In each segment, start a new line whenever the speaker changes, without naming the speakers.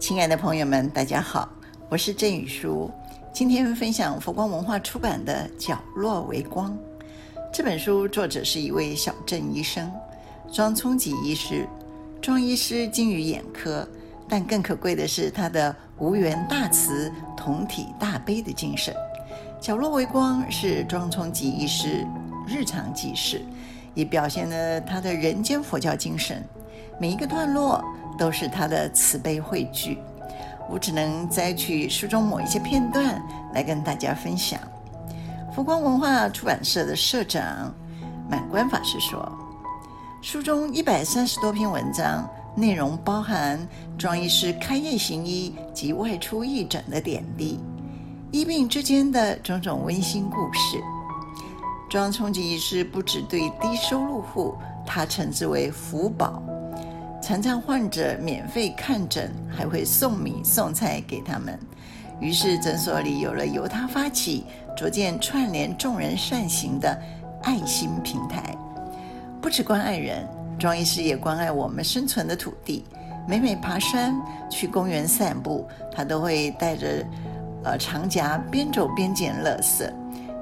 亲爱的朋友们，大家好，我是郑宇舒。今天分享佛光文化出版的《角落为光》这本书，作者是一位小镇医生庄聪吉医师。庄医师精于眼科，但更可贵的是他的无缘大慈、同体大悲的精神。《角落为光》是庄聪吉医师日常记事，也表现了他的人间佛教精神。每一个段落。都是他的慈悲汇聚，我只能摘取书中某一些片段来跟大家分享。佛光文化出版社的社长满观法师说，书中一百三十多篇文章，内容包含庄医师开业行医及外出义诊的点滴，医病之间的种种温馨故事。庄聪吉医师不只对低收入户，他称之为福宝。常常患者免费看诊，还会送米送菜给他们。于是诊所里有了由他发起、逐渐串联众人善行的爱心平台。不只关爱人，庄医师也关爱我们生存的土地。每每爬山、去公园散步，他都会带着呃长夹，边走边捡垃圾。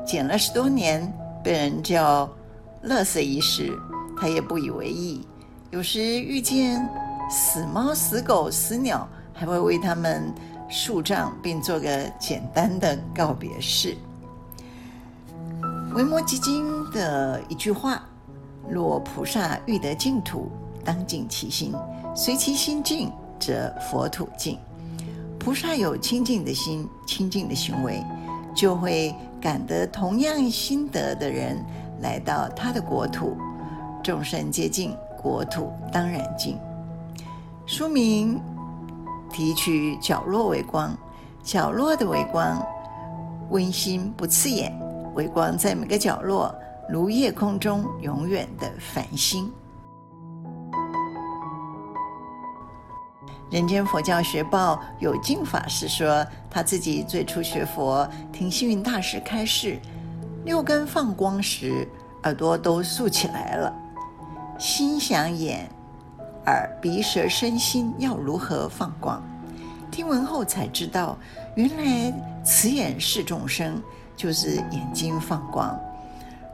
捡了十多年，被人叫“垃圾医师”，他也不以为意。有时遇见死猫、死狗、死鸟，还会为他们树葬，并做个简单的告别式。维摩詰经的一句话：“若菩萨欲得净土，当净其心；随其心净，则佛土净。”菩萨有清净的心、清净的行为，就会感得同样心得的人来到他的国土，众生皆净。国土当然净。书名提取角落微光，角落的微光温馨不刺眼，微光在每个角落，如夜空中永远的繁星。人间佛教学报有净法师说，他自己最初学佛，听星云大师开示，六根放光时，耳朵都竖起来了。心想眼、耳、鼻、舌、身心要如何放光？听闻后才知道，原来慈眼视众生就是眼睛放光，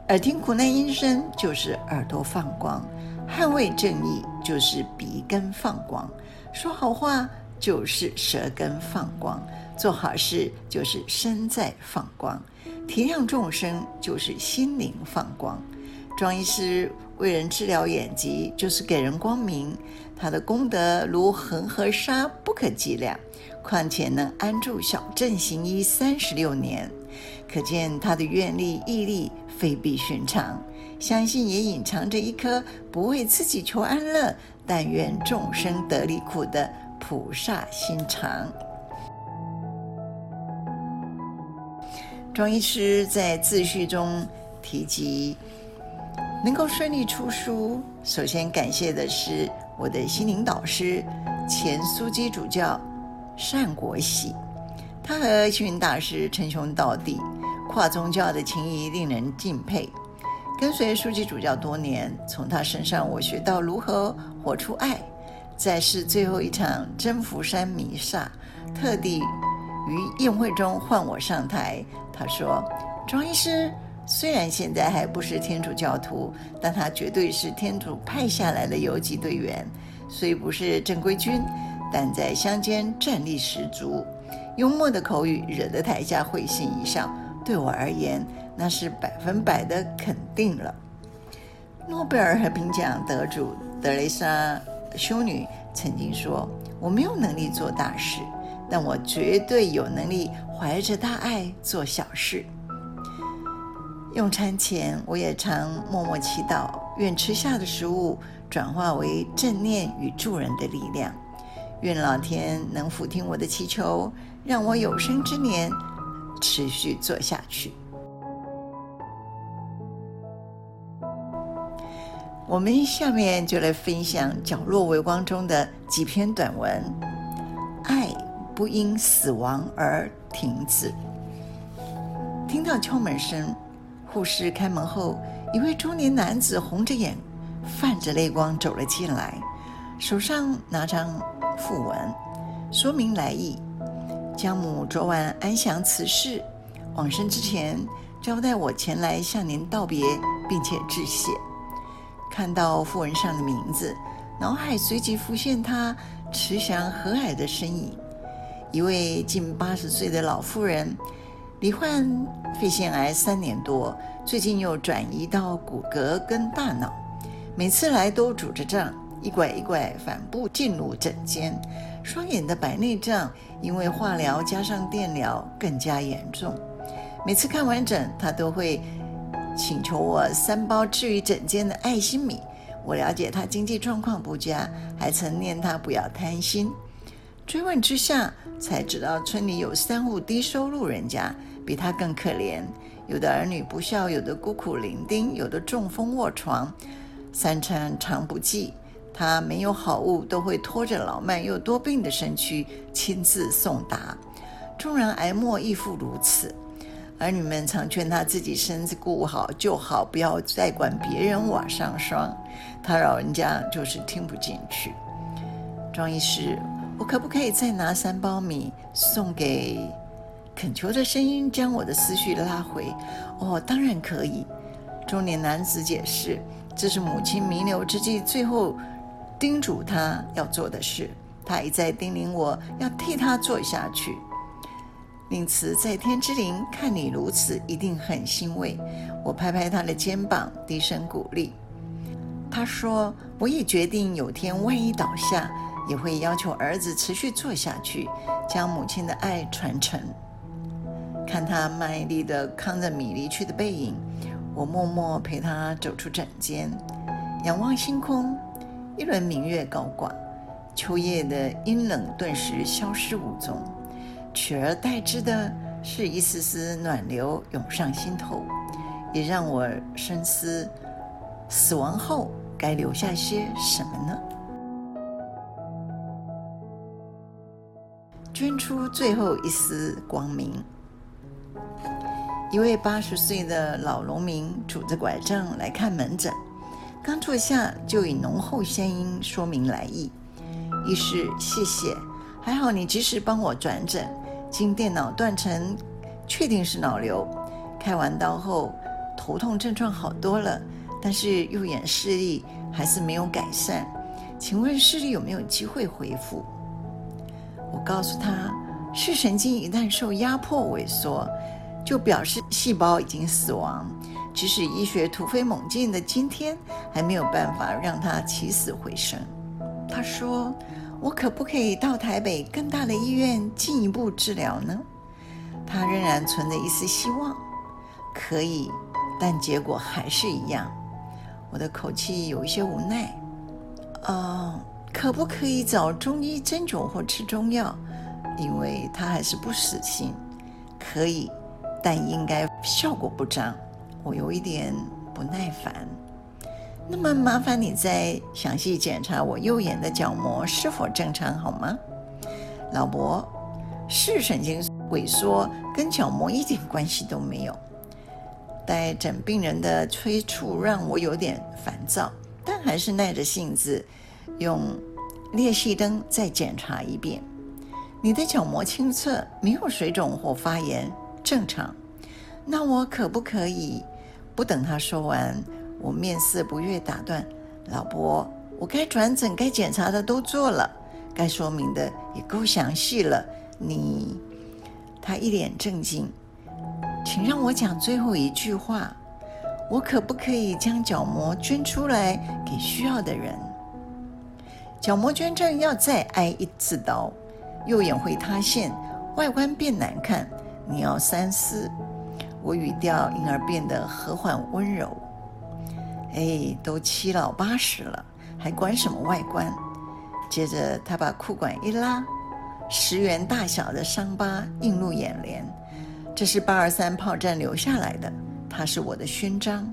耳听苦难音声就是耳朵放光，捍卫正义就是鼻根放光，说好话就是舌根放光，做好事就是身在放光，体谅众生就是心灵放光。庄医师为人治疗眼疾，就是给人光明。他的功德如恒河沙，不可计量。况且能安住小镇行医三十六年，可见他的愿力毅力非比寻常。相信也隐藏着一颗不为自己求安乐，但愿众生得离苦的菩萨心肠。庄医师在自序中提及。能够顺利出书，首先感谢的是我的心灵导师前枢机主教单国玺，他和星云大师称兄道弟，跨宗教的情谊令人敬佩。跟随枢机主教多年，从他身上我学到如何活出爱。在世最后一场真福山弥撒，特地于宴会中唤我上台，他说：“庄医师。”虽然现在还不是天主教徒，但他绝对是天主派下来的游击队员。虽不是正规军，但在乡间战力十足。幽默的口语惹得台下会心一笑，对我而言那是百分百的肯定了。诺贝尔和平奖得主德蕾莎修女曾经说：“我没有能力做大事，但我绝对有能力怀着大爱做小事。”用餐前，我也常默默祈祷，愿吃下的食物转化为正念与助人的力量。愿老天能俯听我的祈求，让我有生之年持续做下去。我们下面就来分享《角落微光》中的几篇短文。爱不因死亡而停止。听到敲门声。护士开门后，一位中年男子红着眼，泛着泪光走了进来，手上拿张符文，说明来意。姜母昨晚安详此事，往生之前交代我前来向您道别，并且致谢。看到符文上的名字，脑海随即浮现她慈祥和蔼的身影。一位近八十岁的老妇人，罹患肺腺癌三年多，最近又转移到骨骼跟大脑，每次来都拄着杖，一拐一拐反步进入诊间。双眼的白内障因为化疗加上电疗更加严重。每次看完诊，他都会请求我三包治愈诊间的爱心米。我了解他经济状况不佳，还曾念他不要贪心。追问之下，才知道村里有三户低收入人家，比他更可怜。有的儿女不孝，有的孤苦伶仃，有的中风卧床，三餐常不继。他没有好物，都会拖着老迈又多病的身躯亲自送达。纵然癌末亦复如此，儿女们常劝他自己身子顾好就好，不要再管别人瓦上霜。他老人家就是听不进去。庄医师。我可不可以再拿三包米送给？恳求的声音将我的思绪拉回。哦，当然可以。中年男子解释，这是母亲弥留之际最后叮嘱他要做的事。他一再叮咛我要替他做下去。令慈在天之灵，看你如此，一定很欣慰。我拍拍他的肩膀，低声鼓励。他说：“我也决定，有天万一倒下。”也会要求儿子持续做下去，将母亲的爱传承。看他卖力的扛着米离去的背影，我默默陪他走出诊间，仰望星空，一轮明月高挂，秋夜的阴冷顿时消失无踪，取而代之的是一丝丝暖流涌上心头，也让我深思：死亡后该留下些什么呢？捐出最后一丝光明。一位八十岁的老农民拄着拐杖来看门诊，刚坐下就以浓厚乡音说明来意：“医师，谢谢，还好你及时帮我转诊，经电脑断层，确定是脑瘤。开完刀后，头痛症状好多了，但是右眼视力还是没有改善，请问视力有没有机会恢复？”我告诉他，视神经一旦受压迫萎缩，就表示细胞已经死亡。即使医学突飞猛进的今天，还没有办法让它起死回生。他说：“我可不可以到台北更大的医院进一步治疗呢？”他仍然存着一丝希望。可以，但结果还是一样。我的口气有一些无奈。哦。可不可以找中医针灸或吃中药？因为他还是不死心。可以，但应该效果不彰。我有一点不耐烦。那么麻烦你再详细检查我右眼的角膜是否正常好吗？老伯，视神经萎缩跟角膜一点关系都没有。待诊病人的催促让我有点烦躁，但还是耐着性子。用裂隙灯再检查一遍，你的角膜清澈，没有水肿或发炎，正常。那我可不可以？不等他说完，我面色不悦，打断：“老伯，我该转诊、该检查的都做了，该说明的也够详细了。你……”他一脸正经，请让我讲最后一句话：我可不可以将角膜捐出来给需要的人？角膜捐赠要再挨一次刀，右眼会塌陷，外观变难看，你要三思。我语调因而变得和缓温柔。哎，都七老八十了，还管什么外观？接着他把裤管一拉，十元大小的伤疤映入眼帘。这是八二三炮战留下来的，它是我的勋章。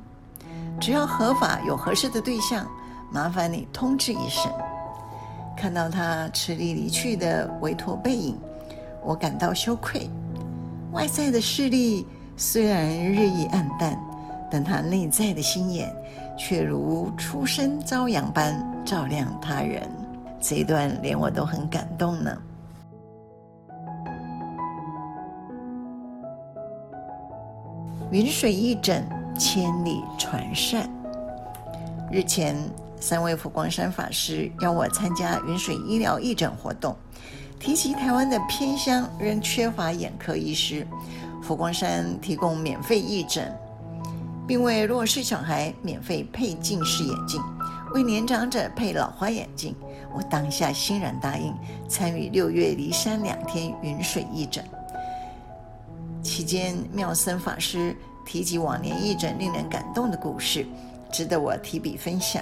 只要合法有合适的对象，麻烦你通知一声。看到他吃力离去的委托背影，我感到羞愧。外在的势力虽然日益暗淡，但他内在的心眼却如初生朝阳般照亮他人。这一段连我都很感动呢。云水一枕，千里传善。日前，三位佛光山法师邀我参加云水医疗义诊活动，提及台湾的偏乡仍缺乏眼科医师，佛光山提供免费义诊，并为弱势小孩免费配近视眼镜，为年长者配老花眼镜。我当下欣然答应参与六月离山两天云水义诊。期间，妙僧法师提及往年义诊令人感动的故事，值得我提笔分享。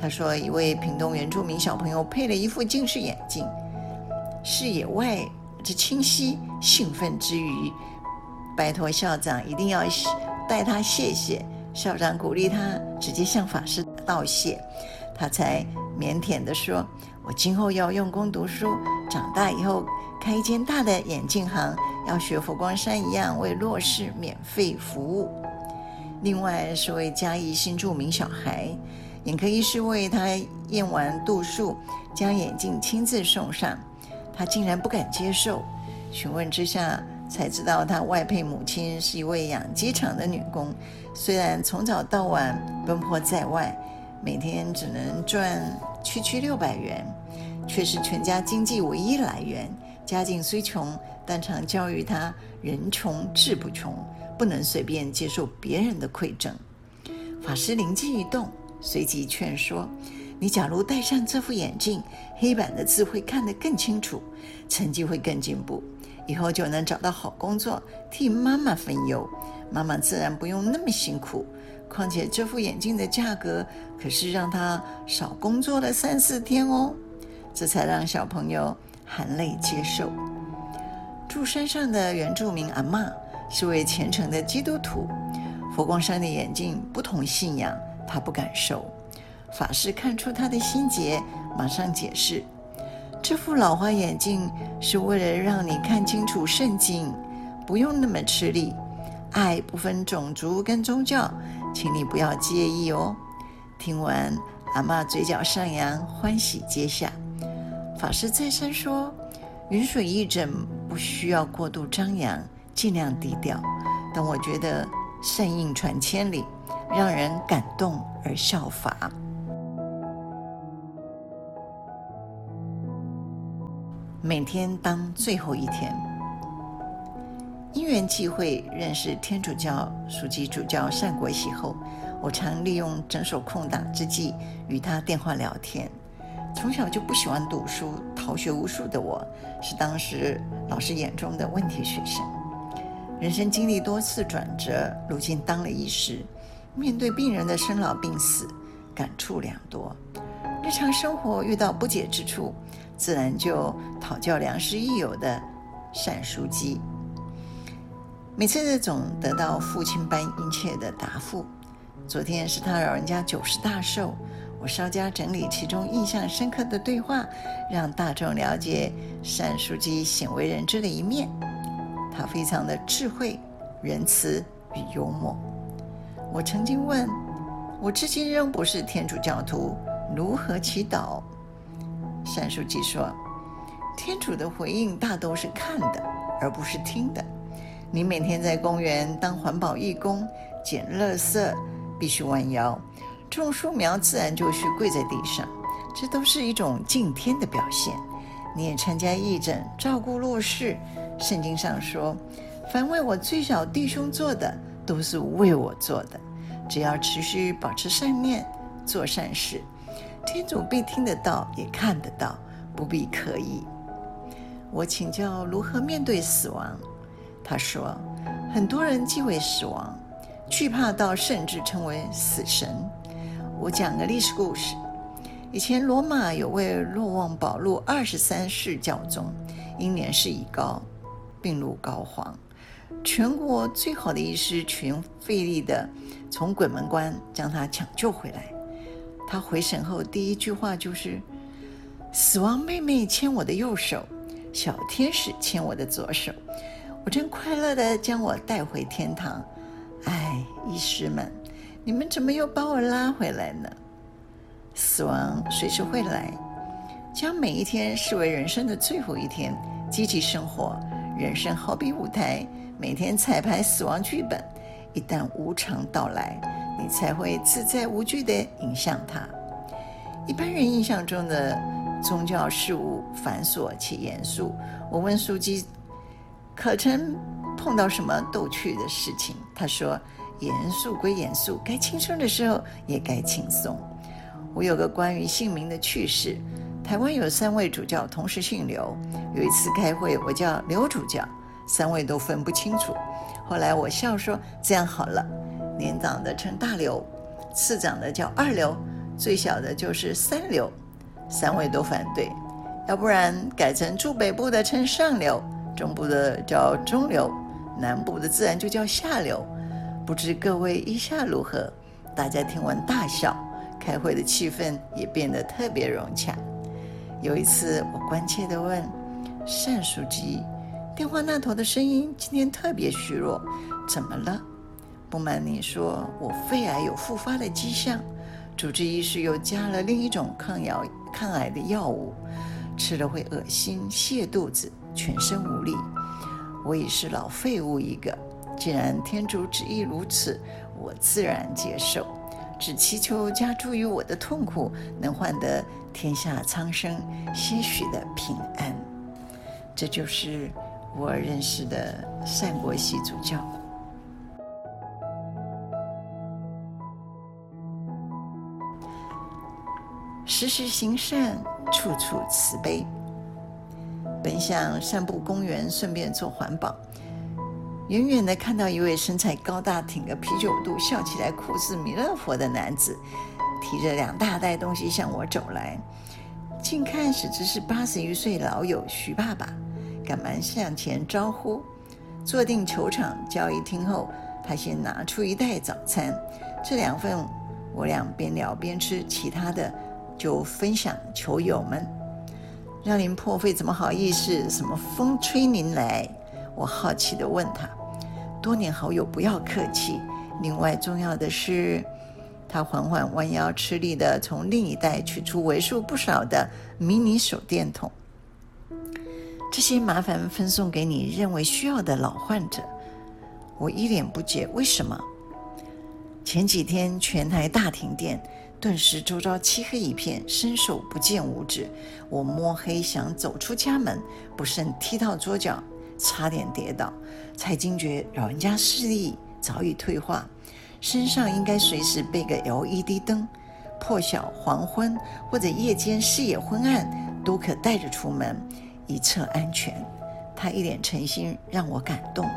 他说，一位屏东原住民小朋友配了一副近视眼镜，视野外之清晰，兴奋之余，拜托校长一定要代他谢谢。校长鼓励他直接向法师道谢，他才腼腆地说：“我今后要用功读书，长大以后开一间大的眼镜行。”要学佛光山一样为弱势免费服务。另外是位嘉义新住民小孩，眼科医师为他验完度数，将眼镜亲自送上，他竟然不敢接受。询问之下才知道，他外配母亲是一位养鸡场的女工，虽然从早到晚奔波在外，每天只能赚区区六百元，却是全家经济唯一来源。家境虽穷，但常教育他：人穷志不穷，不能随便接受别人的馈赠。法师灵机一动，随即劝说：“你假如戴上这副眼镜，黑板的字会看得更清楚，成绩会更进步，以后就能找到好工作，替妈妈分忧，妈妈自然不用那么辛苦。况且这副眼镜的价格可是让他少工作了三四天哦。”这才让小朋友。含泪接受。住山上的原住民阿嬷是位虔诚的基督徒，佛光山的眼镜不同信仰，他不敢收。法师看出他的心结，马上解释：这副老花眼镜是为了让你看清楚圣经，不用那么吃力。爱不分种族跟宗教，请你不要介意哦。听完，阿嬷嘴角上扬，欢喜接下。法师再三说：“云水义诊不需要过度张扬，尽量低调。但我觉得善应传千里，让人感动而效法。”每天当最后一天，因缘际会认识天主教枢机主教单国喜后，我常利用诊所空档之际与他电话聊天。从小就不喜欢读书、逃学无数的我，是当时老师眼中的问题学生。人生经历多次转折，如今当了医师，面对病人的生老病死，感触良多。日常生活遇到不解之处，自然就讨教良师益友的单书机。每次总得到父亲般殷切的答复。昨天是他老人家九十大寿。我稍加整理其中印象深刻的对话，让大众了解单书机鲜为人知的一面。他非常的智慧、仁慈与幽默。我曾经问：我至今仍不是天主教徒，如何祈祷？单书记说：天主的回应大都是看的，而不是听的。你每天在公园当环保义工，捡垃圾必须弯腰。种树苗自然就需跪在地上，这都是一种敬天的表现。你也参加义诊，照顾弱势。圣经上说：“凡为我最小弟兄做的，都是为我做的。”只要持续保持善念，做善事，天主必听得到，也看得到，不必刻意。我请教如何面对死亡，他说：“很多人忌讳死亡，惧怕到甚至称为死神。”我讲个历史故事。以前罗马有位若望保禄二十三世教宗，因年事已高，病入膏肓，全国最好的医师全费力的从鬼门关将他抢救回来。他回神后第一句话就是：“死亡妹妹牵我的右手，小天使牵我的左手，我正快乐地将我带回天堂。”哎，医师们。你们怎么又把我拉回来呢？死亡随时会来，将每一天视为人生的最后一天，积极生活。人生好比舞台，每天彩排死亡剧本，一旦无常到来，你才会自在无惧地迎向它。一般人印象中的宗教事务繁琐且严肃。我问书记，可曾碰到什么逗趣的事情？他说：严肃归严肃，该轻松的时候也该轻松。我有个关于姓名的趣事。台湾有三位主教同时姓刘，有一次开会，我叫刘主教，三位都分不清楚。后来我笑说：“这样好了，年长的称大刘，次长的叫二刘，最小的就是三刘。”三位都反对，要不然改成住北部的称上刘，中部的叫中刘，南部的自然就叫下刘。不知各位意下如何？大家听完大笑，开会的气氛也变得特别融洽。有一次，我关切地问单书记：“电话那头的声音今天特别虚弱，怎么了？”不瞒你说，我肺癌有复发的迹象，主治医师又加了另一种抗药抗癌的药物，吃了会恶心、泻肚子、全身无力。我已是老废物一个，既然天主旨意如此，我自然接受。只祈求加诸于我的痛苦，能换得天下苍生些许的平安。这就是我认识的善国玺主教。时时行善，处处慈悲。本想散步公园，顺便做环保。远远的看到一位身材高大、挺个啤酒肚、笑起来酷似弥勒佛的男子，提着两大袋东西向我走来。近看实则是八十余岁老友徐爸爸，赶忙向前招呼。坐定球场交易厅后，他先拿出一袋早餐，这两份我俩边聊边吃，其他的就分享球友们。让您破费怎么好意思？什么风吹您来？我好奇地问他：“多年好友，不要客气。另外重要的是，他缓缓弯腰，吃力地从另一袋取出为数不少的迷你手电筒。这些麻烦分送给你认为需要的老患者。”我一脸不解：“为什么？”前几天全台大停电，顿时周遭漆黑一片，伸手不见五指。我摸黑想走出家门，不慎踢到桌角。差点跌倒，才惊觉老人家视力早已退化，身上应该随时备个 LED 灯，破晓、黄昏或者夜间视野昏暗都可带着出门，一侧安全。他一脸诚心，让我感动。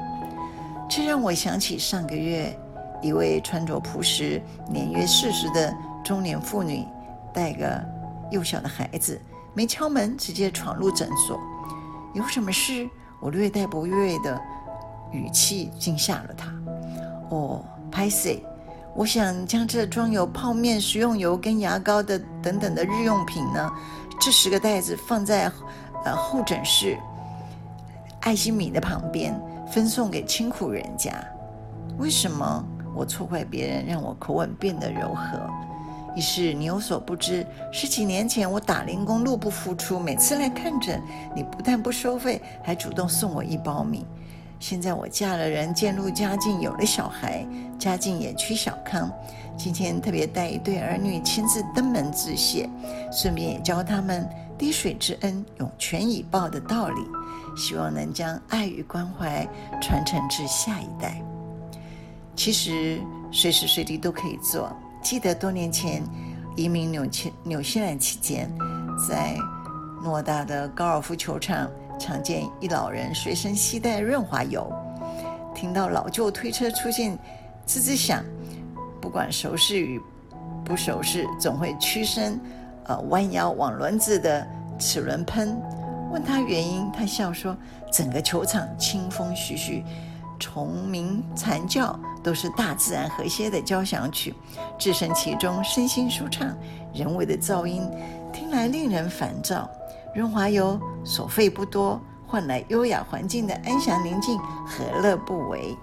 这让我想起上个月，一位穿着朴实、年约四十的中年妇女，带个幼小的孩子，没敲门直接闯入诊所，有什么事？我略带不悦的语气惊吓了他。哦，歹势，我想将这装有泡面、食用油跟牙膏的等等的日用品呢，这十个袋子放在呃候诊室爱心米的旁边，分送给清苦人家。为什么我错怪别人，让我口吻变得柔和？于是你有所不知，十几年前我打零工，入不敷出，每次来看诊，你不但不收费，还主动送我一包米。现在我嫁了人，渐入佳境，有了小孩，家境也趋小康。今天特别带一对儿女亲自登门致谢，顺便也教他们滴水之恩，涌泉以报的道理，希望能将爱与关怀传承至下一代。其实随时随地都可以做。记得多年前移民纽西纽西兰期间，在偌大的高尔夫球场，常见一老人随身携带润滑油。听到老旧推车出现吱吱响，不管熟识与不熟识，总会屈身，呃，弯腰往轮子的齿轮喷。问他原因，他笑说：“整个球场清风徐徐。”虫鸣蝉叫都是大自然和谐的交响曲，置身其中，身心舒畅。人为的噪音听来令人烦躁。润滑油所费不多，换来优雅环境的安详宁静，何乐不为？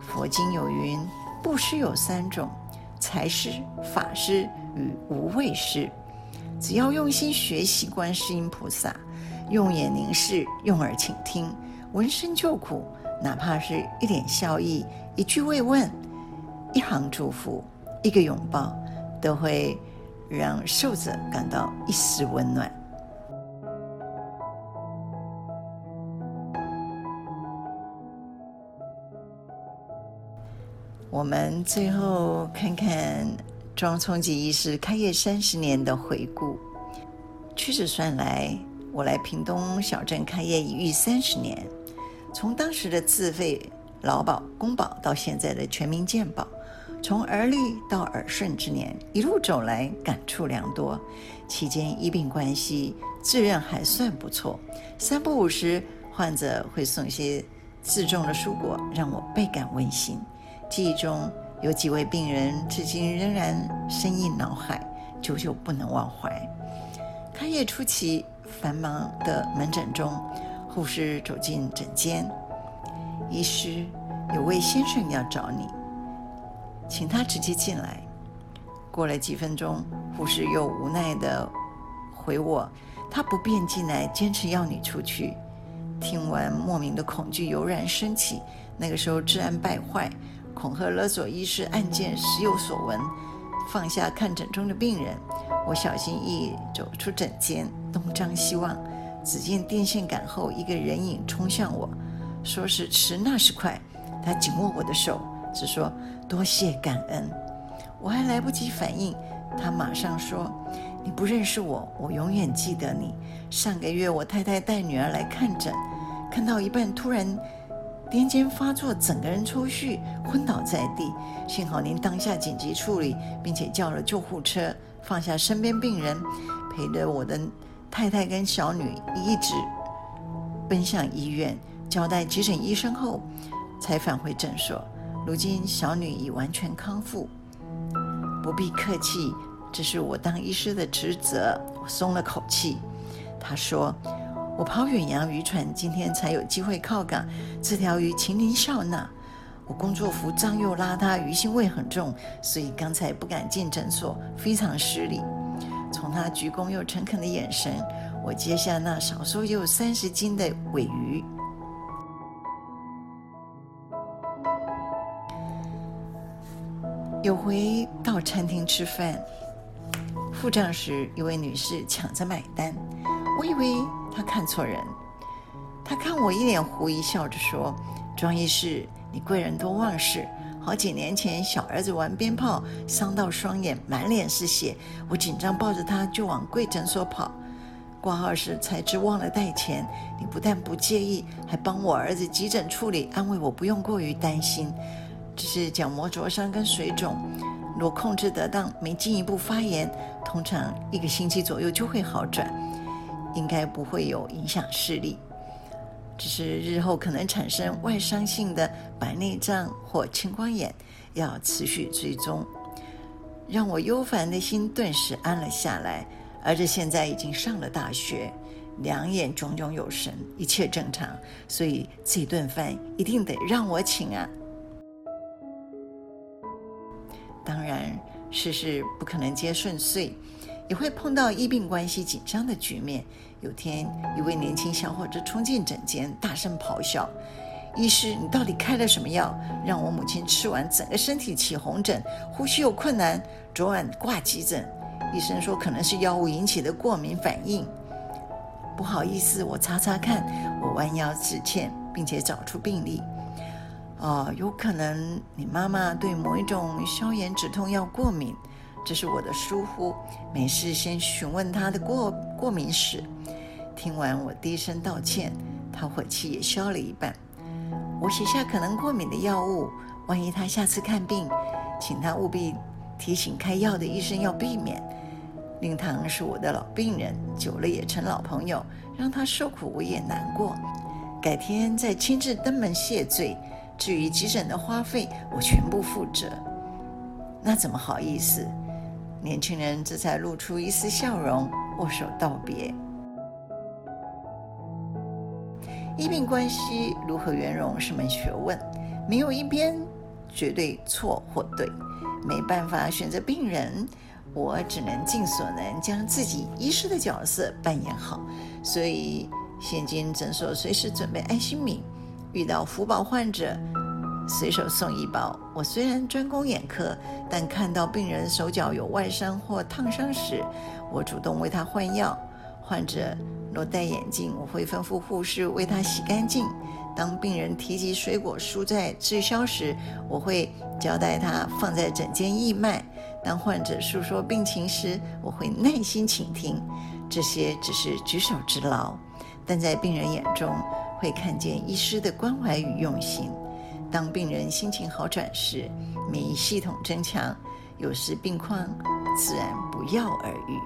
佛经有云：布施有三种，财施、法施与无畏施。只要用心学习观世音菩萨，用眼凝视，用耳倾听，闻声救苦。哪怕是一点笑意，一句慰问，一行祝福，一个拥抱，都会让受者感到一丝温暖。我们最后看看庄聪吉医师开业三十年的回顾。屈指算来，我来屏东小镇开业已逾三十年。从当时的自费劳保、公保，到现在的全民健保，从而立到耳顺之年，一路走来感触良多。期间医病关系自认还算不错，三不五时患者会送些自种的蔬果，让我倍感温馨。记忆中有几位病人至今仍然深印脑海，久久不能忘怀。开业初期繁忙的门诊中。护士走进诊间，医师，有位先生要找你，请他直接进来。过了几分钟，护士又无奈地回我：“他不便进来，坚持要你出去。”听完，莫名的恐惧油然升起。那个时候，治安败坏，恐吓勒索医师案件时有所闻。放下看诊中的病人，我小心翼翼走出诊间，东张西望。只见电线杆后一个人影冲向我，说时迟那时快，他紧握我的手，只说多谢感恩。我还来不及反应，他马上说：“你不认识我，我永远记得你。上个月我太太带女儿来看诊，看到一半突然癫痫发作，整个人抽搐，昏倒在地。幸好您当下紧急处理，并且叫了救护车，放下身边病人，陪着我的。”太太跟小女一直奔向医院，交代急诊医生后，才返回诊所。如今小女已完全康复，不必客气，这是我当医师的职责。我松了口气。他说：“我跑远洋渔船，今天才有机会靠港。这条鱼请您笑纳。我工作服脏又邋遢，鱼腥味很重，所以刚才不敢进诊所，非常失礼。”从他鞠躬又诚恳的眼神，我接下那少说也有三十斤的鮪鱼。有回到餐厅吃饭，付账时一位女士抢着买单，我以为他看错人，他看我一脸狐疑，笑着说：“庄医师，你贵人多忘事。”好几年前，小儿子玩鞭炮伤到双眼，满脸是血。我紧张抱着他就往贵诊所跑，挂号时才知忘了带钱。你不但不介意，还帮我儿子急诊处理，安慰我不用过于担心。只是角膜灼伤跟水肿，若控制得当，没进一步发炎，通常一个星期左右就会好转，应该不会有影响视力。只是日后可能产生外伤性的白内障或青光眼，要持续追踪。让我忧烦的心顿时安了下来。儿子现在已经上了大学，两眼炯炯有神，一切正常，所以这顿饭一定得让我请啊！当然，事事不可能皆顺遂。也会碰到医病关系紧张的局面。有天，一位年轻小伙子冲进诊间，大声咆哮：“医师，你到底开了什么药，让我母亲吃完整个身体起红疹，呼吸有困难？昨晚挂急诊，医生说可能是药物引起的过敏反应。”不好意思，我查查看。我弯腰致歉，并且找出病历。哦，有可能你妈妈对某一种消炎止痛药过敏。这是我的疏忽，没事先询问他的过过敏史。听完我低声道歉，他火气也消了一半。我写下可能过敏的药物，万一他下次看病，请他务必提醒开药的医生要避免。令堂是我的老病人，久了也成老朋友，让他受苦我也难过。改天再亲自登门谢罪。至于急诊的花费，我全部负责。那怎么好意思？年轻人这才露出一丝笑容，握手道别。医病关系如何圆融是门学问，没有一边绝对错或对，没办法选择病人，我只能尽所能将自己医师的角色扮演好。所以，现今诊所随时准备爱心米，遇到福宝患者，随手送一包。我虽然专攻眼科，但看到病人手脚有外伤或烫伤时，我主动为他换药。患者若戴眼镜，我会吩咐护士为他洗干净。当病人提及水果蔬菜滞销时，我会交代他放在诊间义卖。当患者诉说病情时，我会耐心倾听。这些只是举手之劳，但在病人眼中会看见医师的关怀与用心。当病人心情好转时，免疫系统增强，有时病况自然不药而愈。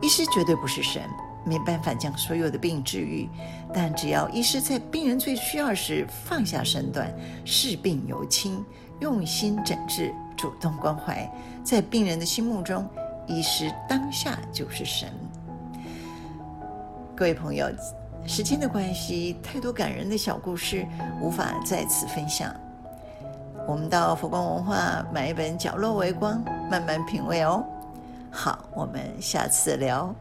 医师绝对不是神，没办法将所有的病治愈，但只要医师在病人最需要时放下身段，视病由亲，用心诊治，主动关怀，在病人的心目中，医师当下就是神。各位朋友，时间的关系，太多感人的小故事无法在此分享。我们到佛光文化买一本《角落微光》，慢慢品味哦。好，我们下次聊。